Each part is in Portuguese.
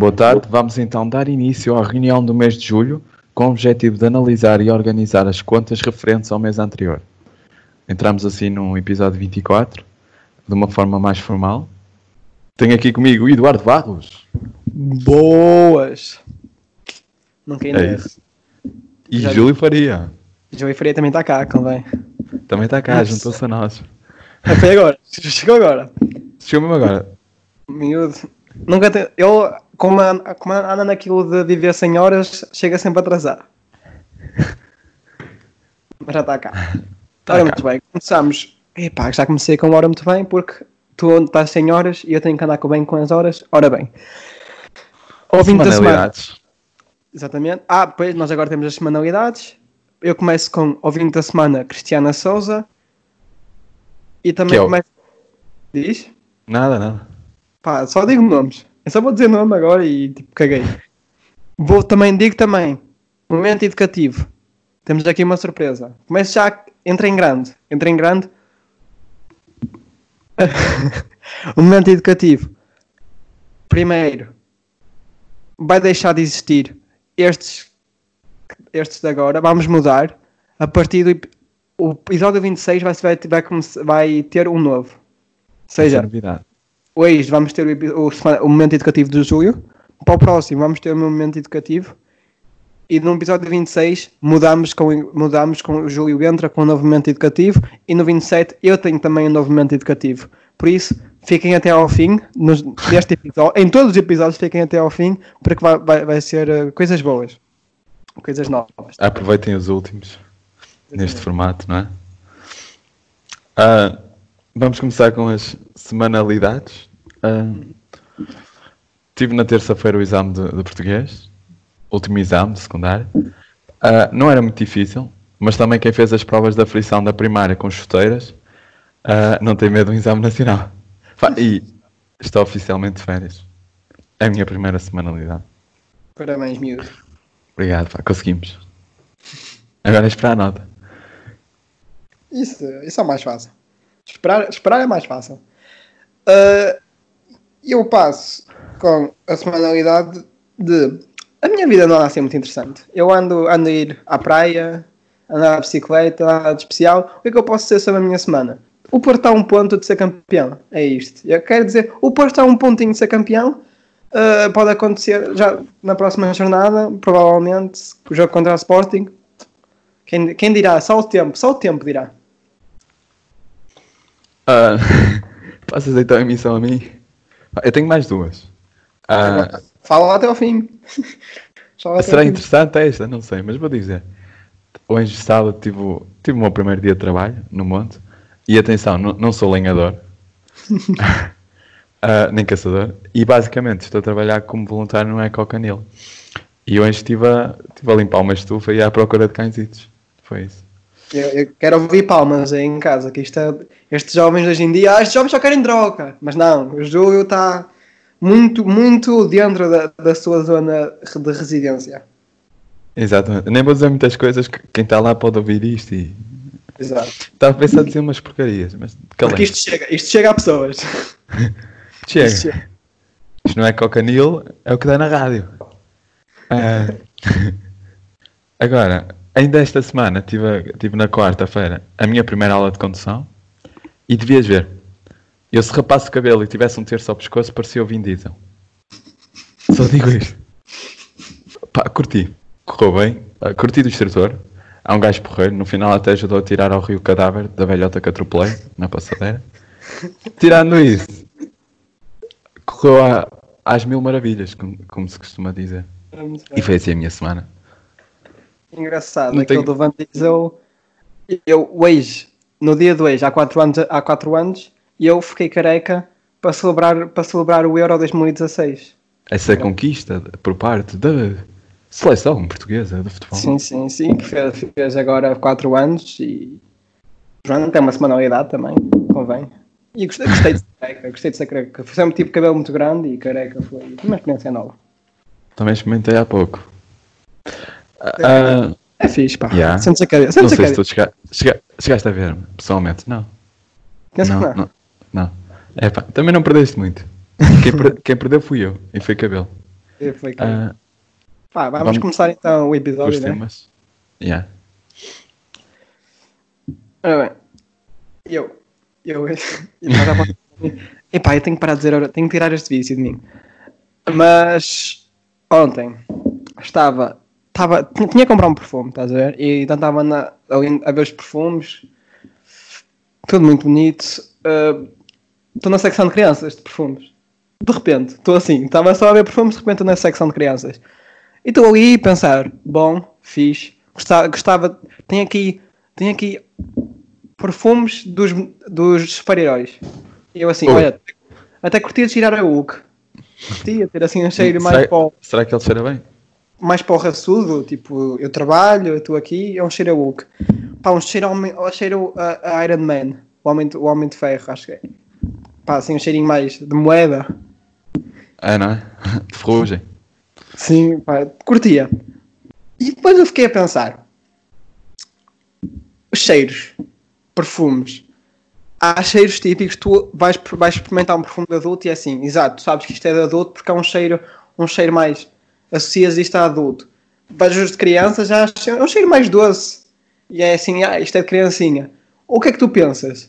Boa tarde, vamos então dar início à reunião do mês de julho com o objetivo de analisar e organizar as contas referentes ao mês anterior. Entramos assim no episódio 24, de uma forma mais formal. Tenho aqui comigo o Eduardo Barros. Boas! Não quem É isso. E Já Júlio Faria. Júlio Faria também está cá, convém. Também está cá, juntou-se a nós. Foi agora, chegou agora. Chegou mesmo agora. Miúdo. Nunca te... Eu, como, como anda naquilo de viver sem horas, chega sempre atrasado. Mas já está cá. Tá Ora, cá. muito bem. Começamos. Epá, já comecei com uma hora muito bem, porque tu estás sem horas e eu tenho que andar bem com as horas. Ora bem. Ouvinte da semana. Exatamente. Ah, pois nós agora temos as semanalidades. Eu começo com ouvinte da semana, Cristiana Souza. E também é começo. Diz? Nada, nada. Pá, só digo nomes. Eu só vou dizer nome agora e tipo, caguei. Vou também, digo também, momento educativo. Temos aqui uma surpresa. Começo já, entra em grande. Entra em grande. o momento educativo. Primeiro, vai deixar de existir estes, estes de agora. Vamos mudar. A partir do o episódio 26 vai, vai, vai, vai ter um novo. Seja, hoje vamos ter o, o, o, momento educativo de julho. Para o próximo vamos ter o momento educativo. E no episódio 26 mudamos com, mudamos com o Júlio entra com um novo momento educativo. E no 27 eu tenho também um novo momento educativo. Por isso, fiquem até ao fim nos, deste episódio. Em todos os episódios fiquem até ao fim, porque vai, vai, vai ser uh, coisas boas. Coisas novas. Aproveitem os últimos neste formato, não é? Uh, vamos começar com as semanalidades. Uh, tive na terça-feira o exame de, de, português, último exame de secundário. Uh, não era muito difícil, mas também quem fez as provas da frição da primária com chuteiras não tem medo do exame nacional. E estou oficialmente de férias. É a minha primeira semanalidade. Parabéns, miúdo. Obrigado, pá, conseguimos. Agora é esperar a nota. Isso, isso é mais fácil. Esperar, esperar é mais fácil. Uh, eu passo com a semanalidade de. A minha vida não anda assim muito interessante. Eu ando, ando a ir à praia, andar de bicicleta, nada de especial. O que é que eu posso dizer sobre a minha semana? O Porto está a um ponto de ser campeão. É isto. Eu quero dizer, o Porto está a um pontinho de ser campeão. Uh, pode acontecer já na próxima jornada, provavelmente, o jogo contra a Sporting. Quem, quem dirá? Só o tempo, só o tempo dirá. Uh, passas então a emissão a mim? Eu tenho mais duas. Uh, Fala lá até ao fim. será interessante esta? Não sei, mas vou dizer. Hoje, sábado, tive, tive o meu primeiro dia de trabalho no monte. E atenção, não, não sou lenhador, uh, nem caçador. E basicamente estou a trabalhar como voluntário no Ecocanil. E hoje estive a, estive a limpar uma estufa e à procura de cãezitos. Foi isso. Eu, eu, quero ouvir palmas aí em casa, que isto é, estes jovens hoje em dia, ah, estes jovens só querem droga. Mas não, o Júlio está muito, muito dentro da, da sua zona de residência. Exatamente. Nem vou dizer muitas coisas que quem está lá pode ouvir isto e. Exato. Estava a pensar dizer umas porcarias, mas calma. Porque isto chega, isto chega a pessoas. chega. Isto, chega. isto não é cocanil, é o que dá na rádio. Uh... Agora, Ainda esta semana tive, tive na quarta-feira a minha primeira aula de condução e devias ver. Eu se rapasse o cabelo e tivesse um terço ao pescoço parecia o Vin Diesel. Só digo isto. Pá, curti. Correu bem. Uh, curti do instrutor. Há um gajo porreiro. No final até ajudou a tirar ao rio o cadáver da velhota que atropelei na passadeira. Tirando isso, correu a, às mil maravilhas, como, como se costuma dizer. E foi assim a minha semana. Engraçado, não tenho... do Van Diesel. Eu, hoje, no dia de hoje, há 4 anos, há quatro anos, eu fiquei careca para celebrar, para celebrar o Euro 2016. Essa é conquista por parte da seleção portuguesa de futebol. Sim, sim, sim, que fez, fez agora 4 anos e João tem uma semanalidade também, convém. E gostei, gostei de ser careca, gostei de ser careca. Sempre tive cabelo muito grande e careca foi uma experiência nova. Também experimentei há pouco. Uh, é fixe, pá. Yeah. Sentes a cadeira. Sentes não sei se tu chega, chega, chegaste a ver pessoalmente. Não. Não, não, não. não. É, pá, também não perdeste muito. Quem, per, quem, perdeu fui eu e foi cabelo. E foi cair. Ah, Pá, vamos, vamos- começar então o os episódio, né? temas. Yeah. Ora bem, eu, eu, eu epá, eu tenho que parar de dizer, tenho que tirar este vício de mim. Mas ontem estava, estava tinha tinha que comprar um perfume, estás a ver? E então estava ali a ver os perfumes, tudo muito bonito. ah, Estou na secção de crianças de perfumes. De repente, estou assim, estava só a ver perfumes, de repente estou na secção de crianças. E estou ali a pensar, bom, fixe, gostava, gostava tem aqui, tem aqui perfumes dos, dos super-heróis. E eu assim, olha, até curtia de tirar a Hulk. Curtia ter assim um cheiro mais será, o- será que ele cheira bem? Mais para o raçudo, tipo, eu trabalho, eu estou aqui, é um cheiro a Hulk. Pá, um cheiro, ao cheiro a, a Iron Man, o homem, de- o homem de ferro, acho que é. Pá, assim um cheirinho mais de moeda. É, não é? De ferrugem. Sim, pá, curtia. E depois eu fiquei a pensar. Os cheiros, perfumes. Há cheiros típicos, tu vais, vais experimentar um perfume de adulto e é assim, exato, sabes que isto é de adulto porque é um cheiro, um cheiro mais, associas isto a adulto. Vais os de criança, já achas- é um cheiro mais doce. E é assim, ah, isto é de criancinha. O que é que tu pensas?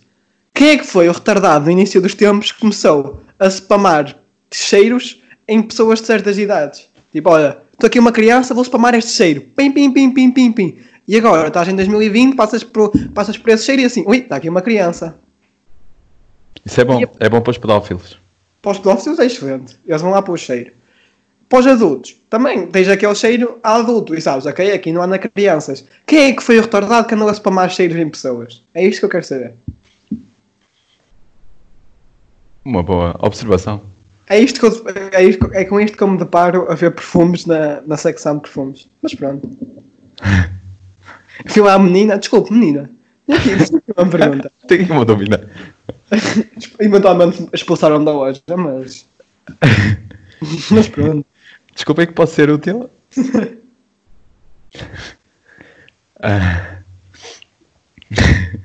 Quem é que foi o retardado no início dos tempos que começou a spamar cheiros em pessoas de certas idades? Tipo, olha, estou aqui uma criança, vou spamar este cheiro. Pim, pim, pim, pim, pim, pim. E agora, estás em 2020, passas por, passas por esse cheiro e assim, ui, está aqui uma criança. Isso é bom. Yep. É bom para os pedófilos. Para os pedófilos é excelente. Eles vão lá para o cheiro. Para os adultos, também tens aquele cheiro a adulto. E sabes, ok, aqui não há na crianças. Quem é que foi o retardado que andou a spamar cheiros em pessoas? É isto que eu quero saber. Uma boa observação. É, isto que eu, é, isto, é com isto que eu me deparo a ver perfumes na, na secção de perfumes. Mas pronto. Fui lá a menina, desculpe, menina. E aqui, uma pergunta. Tenho aqui uma dúvida. Eventualmente expulsaram da loja, mas. Mas pronto. Desculpem que posso ser útil. Ah.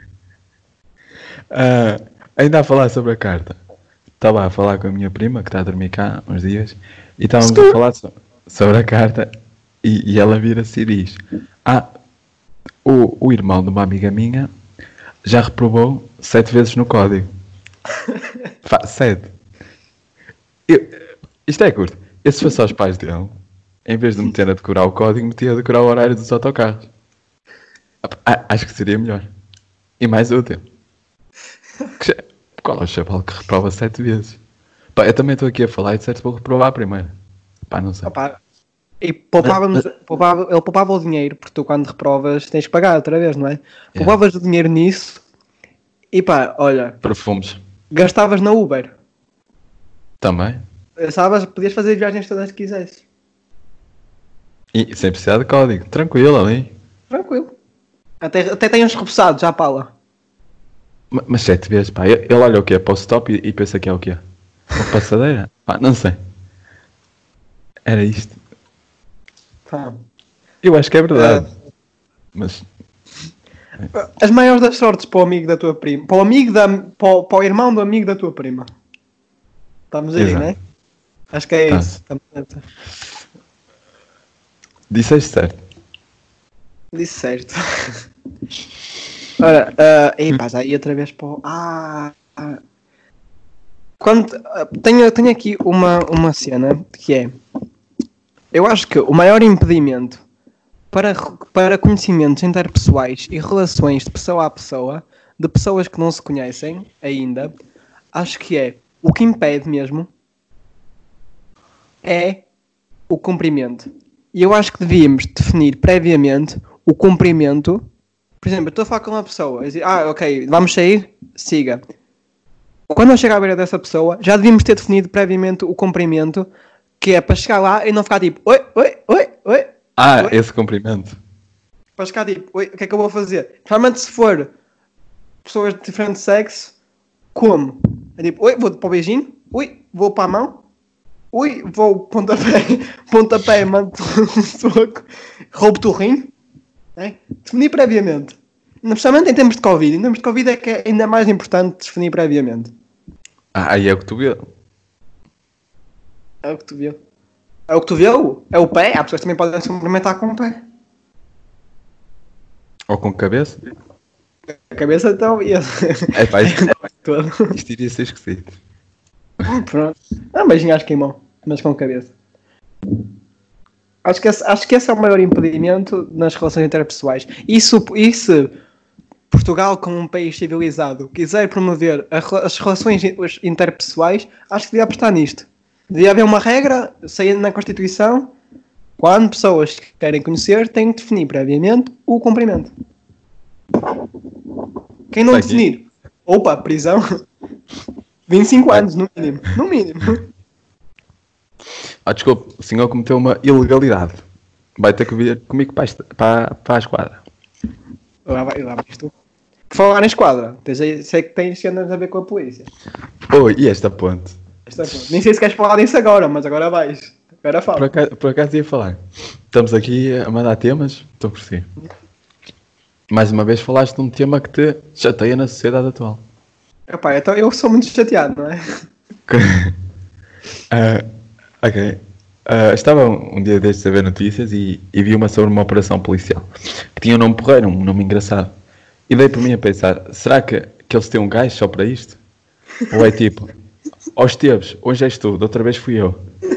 Ah, ainda a falar sobre a carta. Estava a falar com a minha prima, que está a dormir cá uns dias, e estávamos a falar so- sobre a carta, e, e ela vira-se e diz: Ah, o, o irmão de uma amiga minha já reprovou sete vezes no código. Fa- sete. Eu- isto é curto. Eu se fosse aos pais dele, em vez de meter a decorar o código, metia a decorar o horário dos autocarros. Ah, Acho que seria melhor. E mais útil. Qual é o chaval que reprova sete vezes? Pá, eu também estou aqui a falar e de certo vou reprovar a primeira. Pá, não sei. Opa, e poupávamos, poupava, ele poupava o dinheiro, porque tu quando reprovas tens que pagar outra vez, não é? Poupavas o dinheiro nisso e pá, olha, Perfumes. gastavas na Uber. Também. Sabes, podias fazer viagens todas que quisesse. E sem precisar de código. Tranquilo ali. Tranquilo. Até, até tem uns repousados já para lá. Ma- Mas sete vezes, pá. Ele olha o quê? Para o stop e, e pensa que é o quê? Uma passadeira? Pá, não sei. Era isto. Pá. Eu acho que é verdade. Mas As maiores das sortes para o amigo da tua prima. Para o amigo da. Para o, para o irmão do amigo da tua prima. Estamos aí, Exato. não é? Acho que é Tá. isso. Estamos- disseste certo. Disse certo. Ora, uh, epá, já ia outra vez para o. Ah! ah. Quando, ah, tenho, tenho aqui uma, uma cena que é. Eu acho que o maior impedimento para, para conhecimentos interpessoais e relações de pessoa a pessoa, de pessoas que não se conhecem ainda, acho que é o que impede mesmo é o cumprimento. E eu acho que devíamos definir previamente o cumprimento. Por exemplo, eu estou a falar com uma pessoa e dizer, ah, ok, vamos sair, siga. Quando eu chegar à beira dessa pessoa, já devíamos ter definido previamente o cumprimento, que é para chegar lá e não ficar tipo, oi, oi, oi, oi. Ah, Oi? esse cumprimento. Para chegar tipo, oi, o que é que eu vou fazer? Realmente se for pessoas de diferente sexo, como? É tipo, oi, vou para o beijinho, ui, vou para a mão, ui, vou pontapé, pontapé, mando um soco, roubo-te o rim. É? Definir previamente. Especialmente em termos de Covid. Em termos de Covid é que é ainda mais importante definir previamente. Ah, aí é o que tu vê. É o que tu viu. É o cotovelo? É o pé? Há pessoas que também podem se cumprimentar com o pé. Ou com cabeça? A cabeça então ia. É pá, isto, iria ser esquisito. Pronto. Ah, beijinho acho que em mão, mas com cabeça. Acho que, esse, acho que esse é o maior impedimento nas relações interpessoais. Isso, e se Portugal, como um país civilizado, quiser promover a as relações interpessoais, acho que devia apostar nisto. Devia haver uma regra, saindo na Constituição, quando pessoas que querem conhecer têm que definir previamente o cumprimento. Quem não aqui. definir, opa, prisão, 25 anos no mínimo. No mínimo. Ah, desculpe, o senhor cometeu uma ilegalidade. Vai ter que vir comigo para a, est- para, para a esquadra. Lá vai, lá vais tu. Por falar em esquadra, tens aí- sei que tens cenas a ver com a polícia. Oi, e esta ponte? Esta boa. Nem sei se queres falar disso agora, mas agora vais. Agora Por fala. acaso, por acaso ia falar. Estamos aqui a mandar temas, estou por si. Mais uma vez falaste de um tema que te chateia na sociedade atual. Epá, então eu sou muito chateado, não é? Ah, ok. Ah, estava um dia destes a ver notícias e, e vi uma sobre uma operação policial que tinha um nome porreiro, um nome engraçado. E dei por mim a pensar: será que, que eles têm um gajo só para isto? Ou é tipo, ó Esteves, hoje és tu, da outra vez fui eu.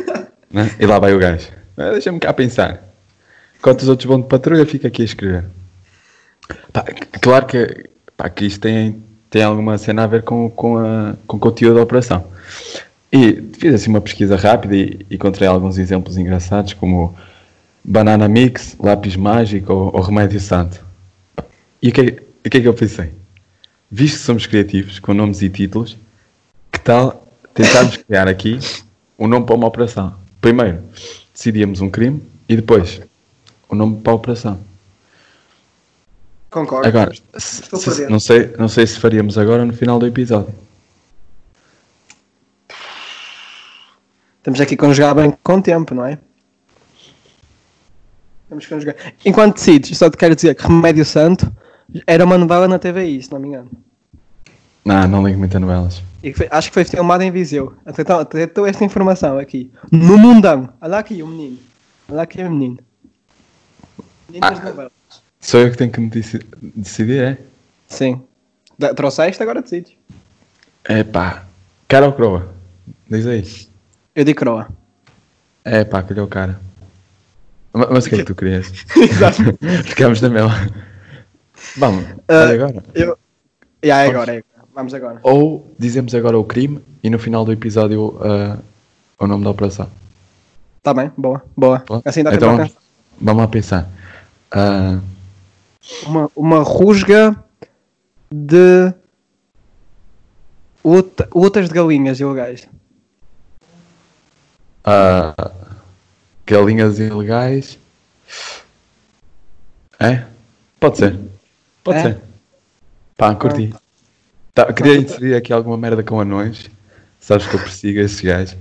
Né? E lá vai o gajo. Ah, Deixa-me cá pensar. Enquanto os outros vão de patrulha, fica aqui a escrever. Pá, claro que, pá, que isto tem, tem alguma cena a ver com, com, a, com o conteúdo da operação. E fiz assim uma pesquisa rápida e encontrei alguns exemplos engraçados, como banana mix, lápis mágico ou, ou remédio santo. E o que, é- o que é que eu pensei? Visto que somos criativos, com nomes e títulos, que tal tentarmos criar aqui um nome para uma operação? Primeiro, decidíamos um crime e depois o nome para a operação. Concordo. Agora, se- se- não, sei, não sei se faríamos agora no final do episódio. Temos aqui que conjugar bem com o tempo, não é? Temos que conjugar. Enquanto decides, só te quero dizer que Remédio Santo era uma novela na TVI, se não me engano. Não, não ligo muito a novelas. Foi- acho que foi filmado em Viseu. Até então, estou esta informação aqui. No mundão. Olha aqui o menino. Olha aqui o menino. Menino das Ah. novelas. Sou eu que tenho que me deci- decidir, é? Sim. Da- Trouxeste, agora decides. É pá, cara ou croa? Diz aí. Eu digo Croa. É pá, calhou cara. Ma- Mas o que é que tu querias? Exato. Ficamos na mesma. Vamos, olha agora. Eu... Yeah, é agora, é agora. Vamos agora. Ou dizemos agora o crime e no final do episódio ah, o nome da operação. Tá bem, boa, boa. Boa? Assim dá então a vamos, vamos lá pensar. Ah, uma, uma rusga de lutas de galinhas ilegais. Ah, galinhas ilegais. É? Pode ser. Pode É? ser. Pá, curti. Tá, queria inserir aqui alguma merda com anões. Sabes que eu persigo esses gajos.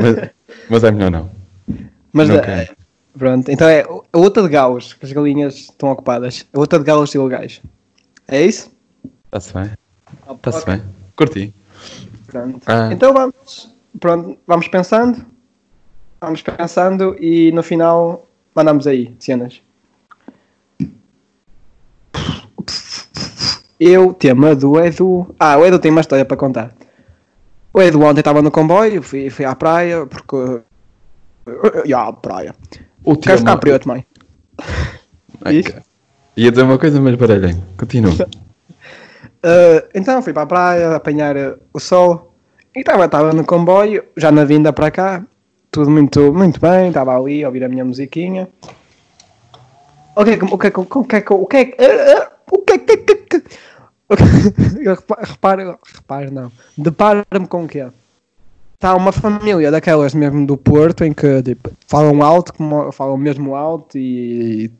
Mas, mas é melhor não. Mas Não eh, quero. pronto, então é a luta de galos, que as galinhas estão ocupadas. A luta de galos ilegais. É isso? Está-se bem. Está-se Ok, bem. Curti. Pronto. Ah. Então vamos, pronto, vamos pensando. Vamos pensando e no final mandamos aí cenas. Eu, tema do Edu. Ah, o Edu tem uma história para contar. O Edu ontem estava no comboio, fui, fui à praia, porque. Já, à praia. O Quero ficar tema- preto, cara. Ia dizer uma coisa, mas baralhei. Continua. Uh, então fui para a praia apanhar o sol e estava no comboio, já na vinda para cá, tudo muito, muito bem, estava ali a ouvir a minha musiquinha. O que é que o que é que o que é que o que é que o que é que que- que- reparo, reparo não, deparo-me com o quê? Está uma família daquelas mesmo do Porto em que tipo, falam alto, falam mesmo alto e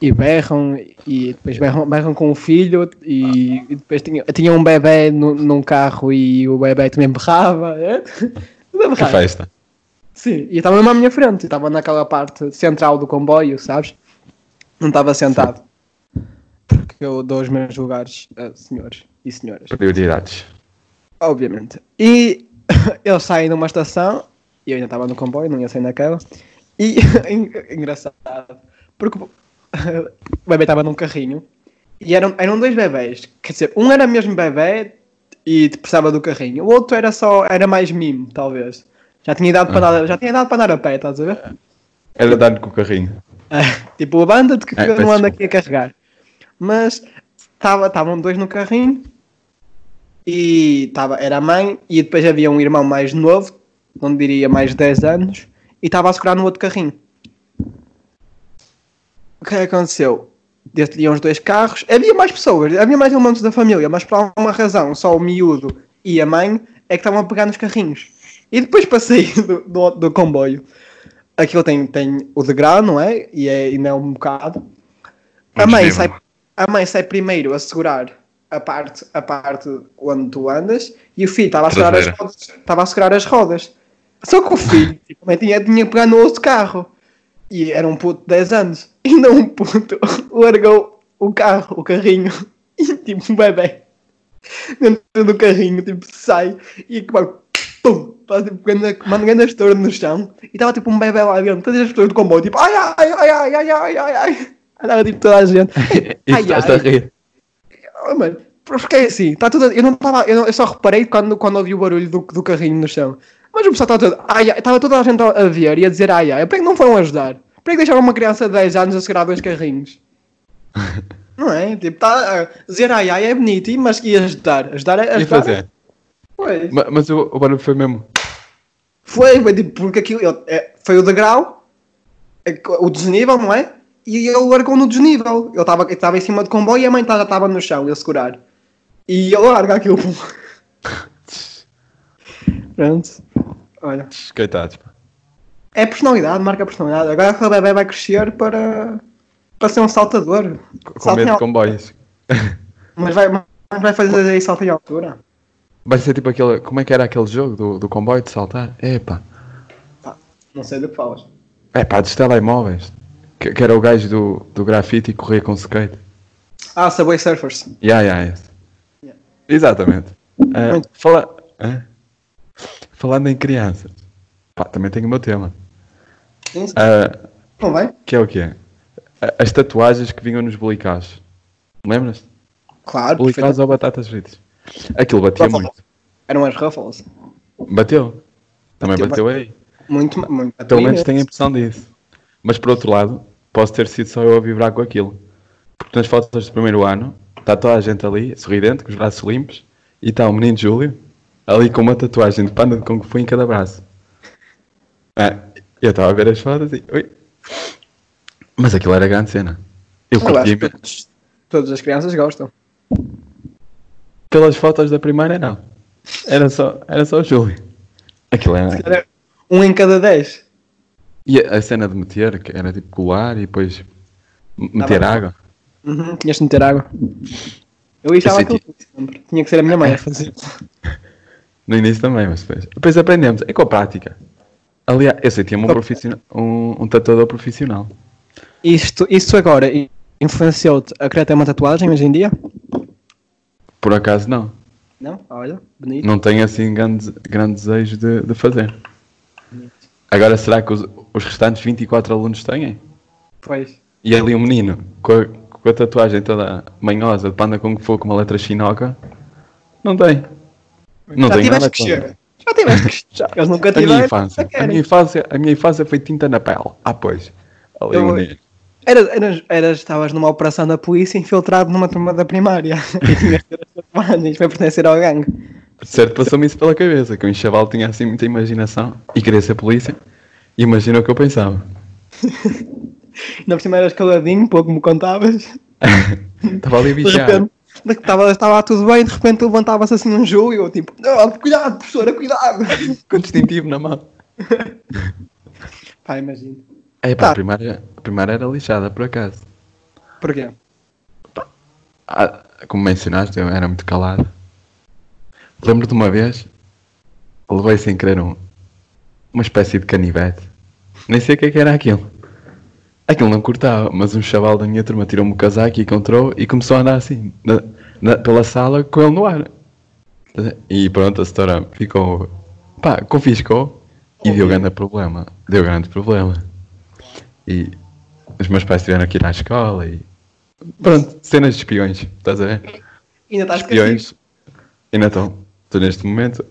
e berram e depois berram, berram com o filho e, e depois tinha, tinha um bebê no, num carro e o bebê também berrava. É? Que festa. Sim, e estava mesmo à minha frente, estava naquela parte central do comboio, sabes? Não estava sentado. Porque eu dou os meus lugares a senhores e senhoras, Prioridades. obviamente. E eles saem de uma estação E eu ainda estava no comboio, não ia sair naquela. E engraçado, porque o bebê estava num carrinho e eram, eram dois bebés. Quer dizer, um era mesmo bebê e precisava do carrinho, o outro era só, era mais mimo, talvez. Já tinha idade para andar, já tinha idade para andar a pé, estás a ver? Era dar-lhe com o carrinho. É, tipo, a banda de que É, eu não ando aqui a carregar. Mas estavam dois no carrinho e tava, era a mãe e depois havia um irmão mais novo, não diria mais de 10 anos, e estava a segurar no outro carrinho. O que é que aconteceu? Desde os dois carros, havia mais pessoas, havia mais elementos da família, mas por alguma razão, só o miúdo e a mãe é que estavam a pegar nos carrinhos. E depois passei do, do, do comboio. Aquilo tem, tem o degrau, não é? E é, ainda é um bocado. A mãe, sai, a mãe sai primeiro a segurar a parte, a parte onde tu andas e o filho estava a segurar as rodas. Estava a segurar as rodas. Só que o filho tipo, também tinha, tinha que pegar no outro carro. E era um puto de 10 anos. E não um puto largou o carro, o carrinho. E tipo um bebê dentro do carrinho, tipo, sai e vai pum, tipo uma grande estouro no chão e estava tipo um bebê lá dentro, todas as pessoas do comboio, tipo, ai ai ai ai ai ai ai ai andava tipo toda a gente, E ai estás a ai, rir. Oh, mano, porque é assim, tá tudo, eu não estava, eu, não- eu só reparei quando, quando ouvi o barulho do, do carrinho no chão, mas o pessoal estava todo, ai ai, estava toda a gente a ver e a dizer ai ai, por que não foram ajudar? Por que deixaram uma criança de 10 anos a segurar dois carrinhos? Não é? Tipo, tá, dizer ai ai é bonito, e- mas e ajudar? Ajudar é E ajudar. fazer? Foi. Ma- Mas o, o barulho foi mesmo. Foi, tipo, porque aquilo ele- é, foi o degrau, é, o desnível, não é? E ele largou no desnível. Ele estava em cima do comboio e a mãe estava no chão, a segurar. E ele larga aquilo. Pronto. Olha. Coitados. pá. É personalidade, marca personalidade. Agora aquele bebê vai crescer para, para ser um saltador. Com Salto medo de al- comboios. Mas vai, mas vai fazer aí salto em altura. Vai ser tipo aquele. Como é que era aquele jogo do, do comboio de saltar? Epá. Pá, não sei do que falas. É pá, dos telemóveis. Que, que era o gajo do, do grafite e corria com skate. Ah, Subway Surfers. Ya, ya, esse. Yeah. Exatamente. Muito. fala... Hã? Falando em crianças. Pá, também tenho o meu tema. Sim, sim. Não vai? que é o quê? Ah, As tatuagens que vinham nos bolicaus. Lembras-te? Claro, Bolicaus ou batatas fritas. Aquilo batia Ruffles. muito. Eram as Ruffles. Bateu. Também Bateu, bateu aí. Muito, muito. Pelo menos tenho a impressão disso. Mas por outro lado, posso ter sido só eu a vibrar com aquilo. Porque nas fotos do primeiro ano, está toda a gente ali, sorridente, com os braços limpos, e está o menino Júlio, ali com uma tatuagem de panda de Kung Fu em cada braço. Ah, eu estava a ver as fotos e. Ui. Mas aquilo era grande cena. Eu curti todas as crianças gostam. Pelas fotos da primeira, não. Era só, era só o Júlio. Aquilo era. Era um em cada dez. E a a cena de meter, que era tipo colar e depois meter água. Uhum, tinhas de meter água. Eu Eu aquilo sempre. Tinha que ser a minha mãe a fazer. No início também, mas depois, depois aprendemos. É com a prática. Aliás, eu sei, tinha um, profissional, um, um tatuador profissional. Isto, isto agora influenciou-te a querer ter uma tatuagem hoje em dia? Por acaso, não. Não? Olha, bonito. Não tenho assim grande, grande desejo de, de fazer. Agora, será que os, os restantes 24 alunos têm? Pois. E ali um menino com a, com a tatuagem toda manhosa de panda Kung Fu com uma letra chinoca? Não tem. Não Já tem nada tiveste que contra. Já tiveste que chegar. Eles nunca A minha tiveram. infância. já A minha infância, a minha infância foi tinta na pele. Ah, pois. Ali Eu- um menino. Eras, eras, eras, estavas numa operação da polícia infiltrado numa turma da primária. E tinhas que ter as tatuagens para pertencer ao gangue. Certo, passou-me isso pela cabeça, que um chaval tinha assim muita imaginação e queria ser polícia. Imagina o que eu pensava. Por cima eras caladinho, pouco me contavas. Estava ali repente, estava, estava tudo bem, de repente levantava-se assim um jogo e eu tipo, "Ah, cuidado, professora, cuidado. Com distintivo na mão. Pá, imagino. É pá, Tá. a, primeira, a primeira era lixada, por acaso. Porquê? Ah, como mencionaste, eu era muito calado. Lembro de uma vez, levei sem querer um, uma espécie de canivete. Nem sei o que é que era aquilo. Aquilo não cortava, mas um chaval da minha turma tirou-me o casaco e encontrou e começou a andar assim, na- na- pela sala com ele no ar. E pronto, a setora ficou. pá, confiscou E deu grande problema. Deu grande problema. E os meus pais tiveram que ir à escola e. Pronto, cenas de espiões, estás a ver? Ainda estás Espiões. Ainda estão. Estou neste momento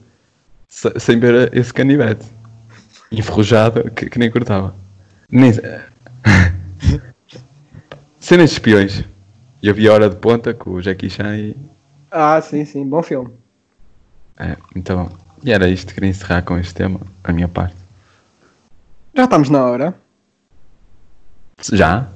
se- sem ver esse canivete. Enferrujado que, que nem cortava. Nem... cenas de espiões. E eu vi a hora de ponta com o Jackie Chan e. Ah, sim, sim, bom filme. É, então. E era isto que queria encerrar com este tema, a minha parte. Já estamos na hora. Já?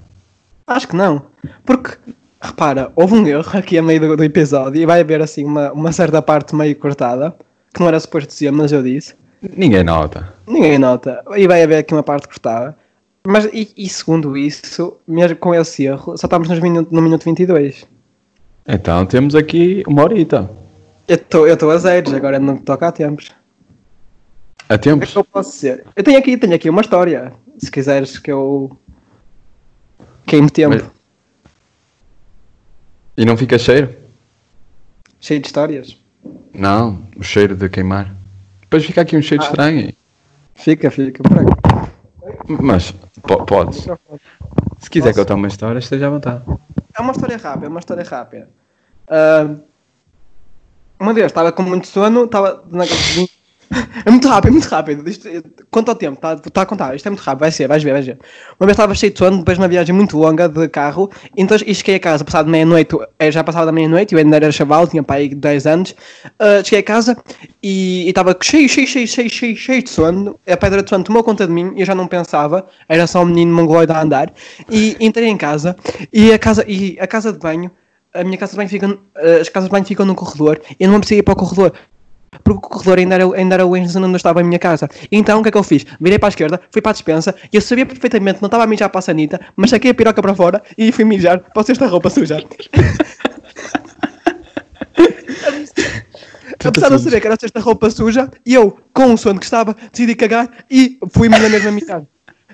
Acho que não. Porque, repara, houve um erro aqui a meio do, do episódio e vai haver assim uma, uma certa parte meio cortada, que não era suposto dizer, mas eu disse. Ninguém nota. Ninguém nota. E vai haver aqui uma parte cortada. Mas, e, e segundo isso, mesmo com esse erro, só estamos nos minuto, no minuto 22. Então temos aqui uma horita. Eu estou a zeros, agora não toca a tempos. A O que é tempos? que eu posso ser? Eu tenho aqui, tenho aqui uma história. Se quiseres que eu queime tempo. Mas- E não fica cheiro? Cheio de histórias. Não, o cheiro de queimar. Depois fica aqui um cheiro estranho. Fica, fica. Mas po- podes. Se quiser eu tome uma história, esteja à vontade. É uma história rápida, é uma história rápida. Ah, uma vez estava com muito sono, estava na É muito rápido, é muito rápido. Isto, é- conta o tempo, está tá a contar. Isto é muito rápido, vai ser, vais ver, vais ver. Uma vez estava cheio de sono, depois de uma viagem muito longa de carro, então cheguei a casa, passado meia-noite, eh, já passava da meia-noite, eu ainda era chaval, tinha pai 10 anos. Ah, cheguei a casa e estava cheio, cheio, cheio, cheio, cheio, cheio de sono. A pedra de sono tomou conta de mim e eu já não pensava, era só um menino mongoloide a andar. E entrei em casa e a casa, e a casa de banho, a minha casa de banho fica, eh, as casas de banho ficam no corredor, e eu não precisei ir para o corredor porque o corredor ainda era, ainda era o enzo onde eu estava a minha casa. Então o que é que eu fiz? Virei para a esquerda, fui para a despensa e eu sabia perfeitamente, não estava a mijar para a sanita, mas saquei a piroca para fora e fui mijar para o cesto da roupa suja. Apesar de eu saber que era da roupa suja, eu, com o sono que estava, decidi cagar e fui-me na mesma mijar.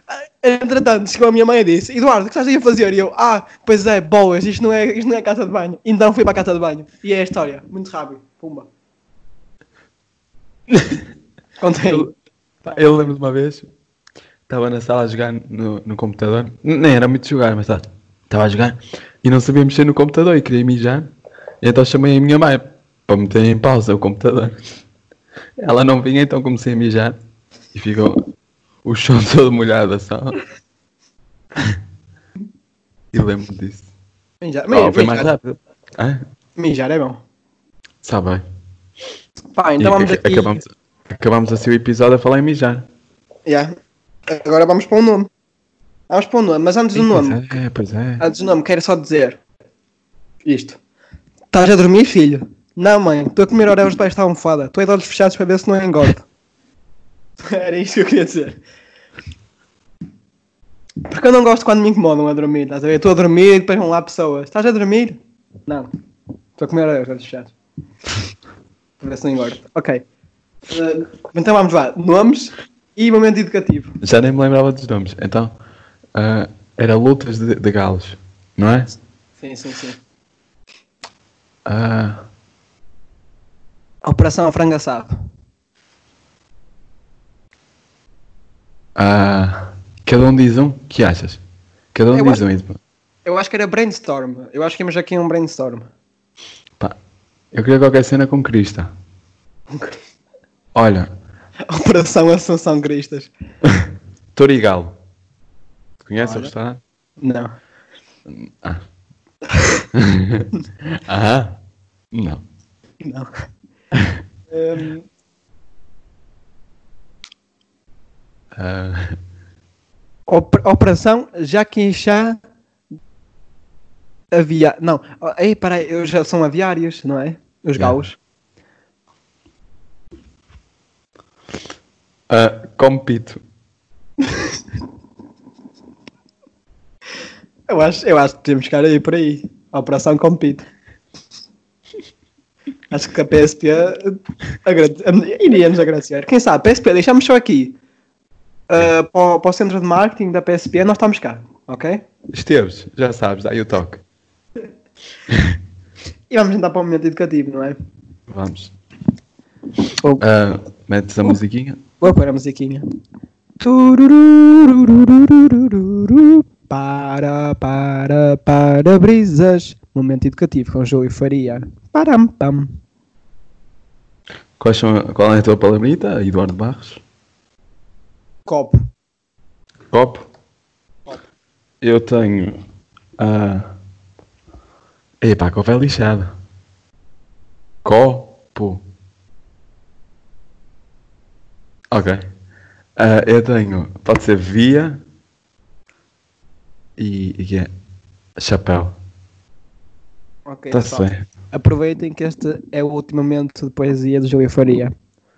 Ah, Entretanto, chegou a minha mãe e disse: Eduardo, o que estás aí a fazer? E eu, ah, pois é, boas, isto não é, isto não é casa de banho. Então fui para a casa de banho. E é a história, muito rápido. Pumba. Contei. Eu, eu lembro de uma vez, estava na sala a jogar no, no computador, nem era muito jogar, mas estava estava a jogar e não sabia mexer no computador e queria mijar. Então chamei a minha mãe para meter em pausa o computador. Ela não vinha, então comecei a mijar e ficou o chão todo molhado só. E lembro disso. Mijar, Oh, foi mais mijar, rápido. Ah, mijar é bom. sabe bem. Pá, E então vamos ac- aqui. acabamos, acabamos assim o episódio a falar em mijar. Yeah. Agora vamos para o nome. Vamos para o nome, mas antes do nome, Pois é, pois é. antes do nome, quero só dizer isto. Estás a dormir, filho? Não, mãe, estou a comer oreos debaixo da almofada. Estou a de olhos fechados para ver se não engordo. Era isto que eu queria dizer. Porque eu não gosto quando me incomodam a dormir, estás a ver? Estou a dormir e depois vão lá pessoas. Estás a dormir? Não. Estou a comer de olhos fechados. Para ver se não. Ok. Eh, então vamos lá. Nomes e momento educativo. Já nem me lembrava dos nomes. Então, ah, era lutas de, de galos, não é? Sim, sim, sim. Ah, Operação Frango Assado. ah, cada um diz um, que achas? Cada um Eu diz acho- um. e depois- Eu acho que era brainstorm. Eu acho que temos aqui um brainstorm. Eu queria qualquer cena com Crista. Olha, Operação Assunção Cristas. Touro Galo. Conhece o restaurante? Não. Ah. ah, não. Não. Hum, Ah, Op- Operação Jaquinchá Avia... Não. Ei, peraí, eu já são aviários, não é? Os galos. ah, compito. Eu acho, eu acho que temos que ir aí por aí. Operação Compite. Acho que a PSP agrade... iria-nos agradecer. Quem sabe, PSP, deixamos só aqui. uh, para, o, para o centro de marketing da PSP, nós estamos cá, ok? Esteves, já sabes, dá aí o toque. E vamos andar para o momento educativo, não é? Vamos. Uh, metes a musiquinha? Vou pôr a musiquinha. Para, para, para brisas. Momento educativo com João e Faria. Param, pam. Quais são, qual é a tua palavrita, Eduardo Barros? Copo. Copo? Copo. Eu tenho. Uh, Epá, copo é lixado. Copo. Ok. Ah, eu tenho. Pode ser via. E. e é? Chapéu. Ok, Está certo. Aproveitem que este é o último momento de poesia do e Faria.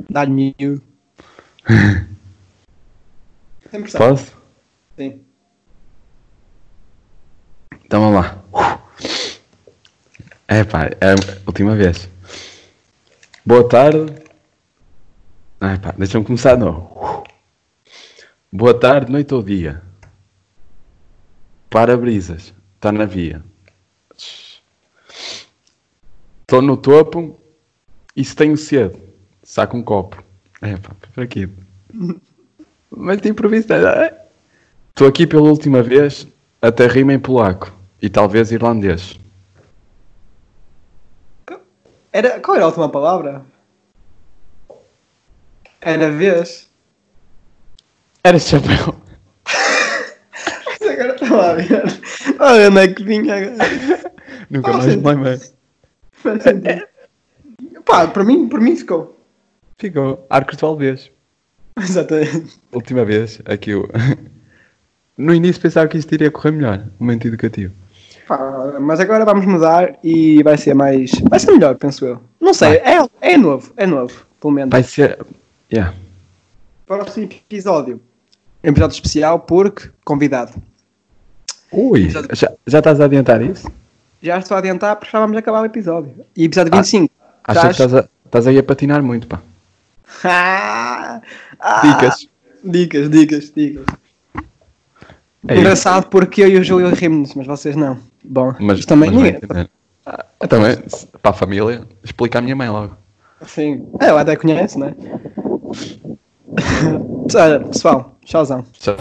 Dá-lhe pressão. Posso? Sim. Então vamos lá. É pá, é a última vez. Boa tarde. Ai pá, deixa-me começar novo. Boa tarde, noite ou dia. Para-brisas, está na via. Estou no topo e se tenho cedo, saco um copo. É pá, aqui. Mas de improviso. Estou aqui pela última vez, até rima em polaco e talvez irlandês. Era, qual era a última palavra? Era vez. Era chapéu. Mas agora estava a ver. Olha onde é que vinha agora. Nunca Oh, mais me lembrei. Faz sentido. Pá, para mim, para mim ficou. Ficou. Arcos de Valdez. Exatamente. Última vez, aqui o... No início pensava que isto iria correr melhor. Momento educativo. Pá, mas agora vamos mudar e vai ser mais. Vai ser melhor, penso eu. Não sei, é, é novo, é novo, pelo menos. Vai ser... Yeah. Próximo episódio. Um episódio especial porque convidado. Ui, já, já estás a adiantar isso? Já estou a adiantar porque já vamos acabar o episódio. E episódio 25. Acho que estás, a, estás aí a patinar muito, pá. Ah, ah, Dicas. Dicas, dicas, dicas. É isso. Engraçado porque eu e o Júlio rimos, mas vocês não. Bom, Mas, também mas ninguém. Ah, eu também, para a família, explica à minha mãe logo. Sim. É, ela até conhece, né? Olha, pessoal, tchauzão. Tchau.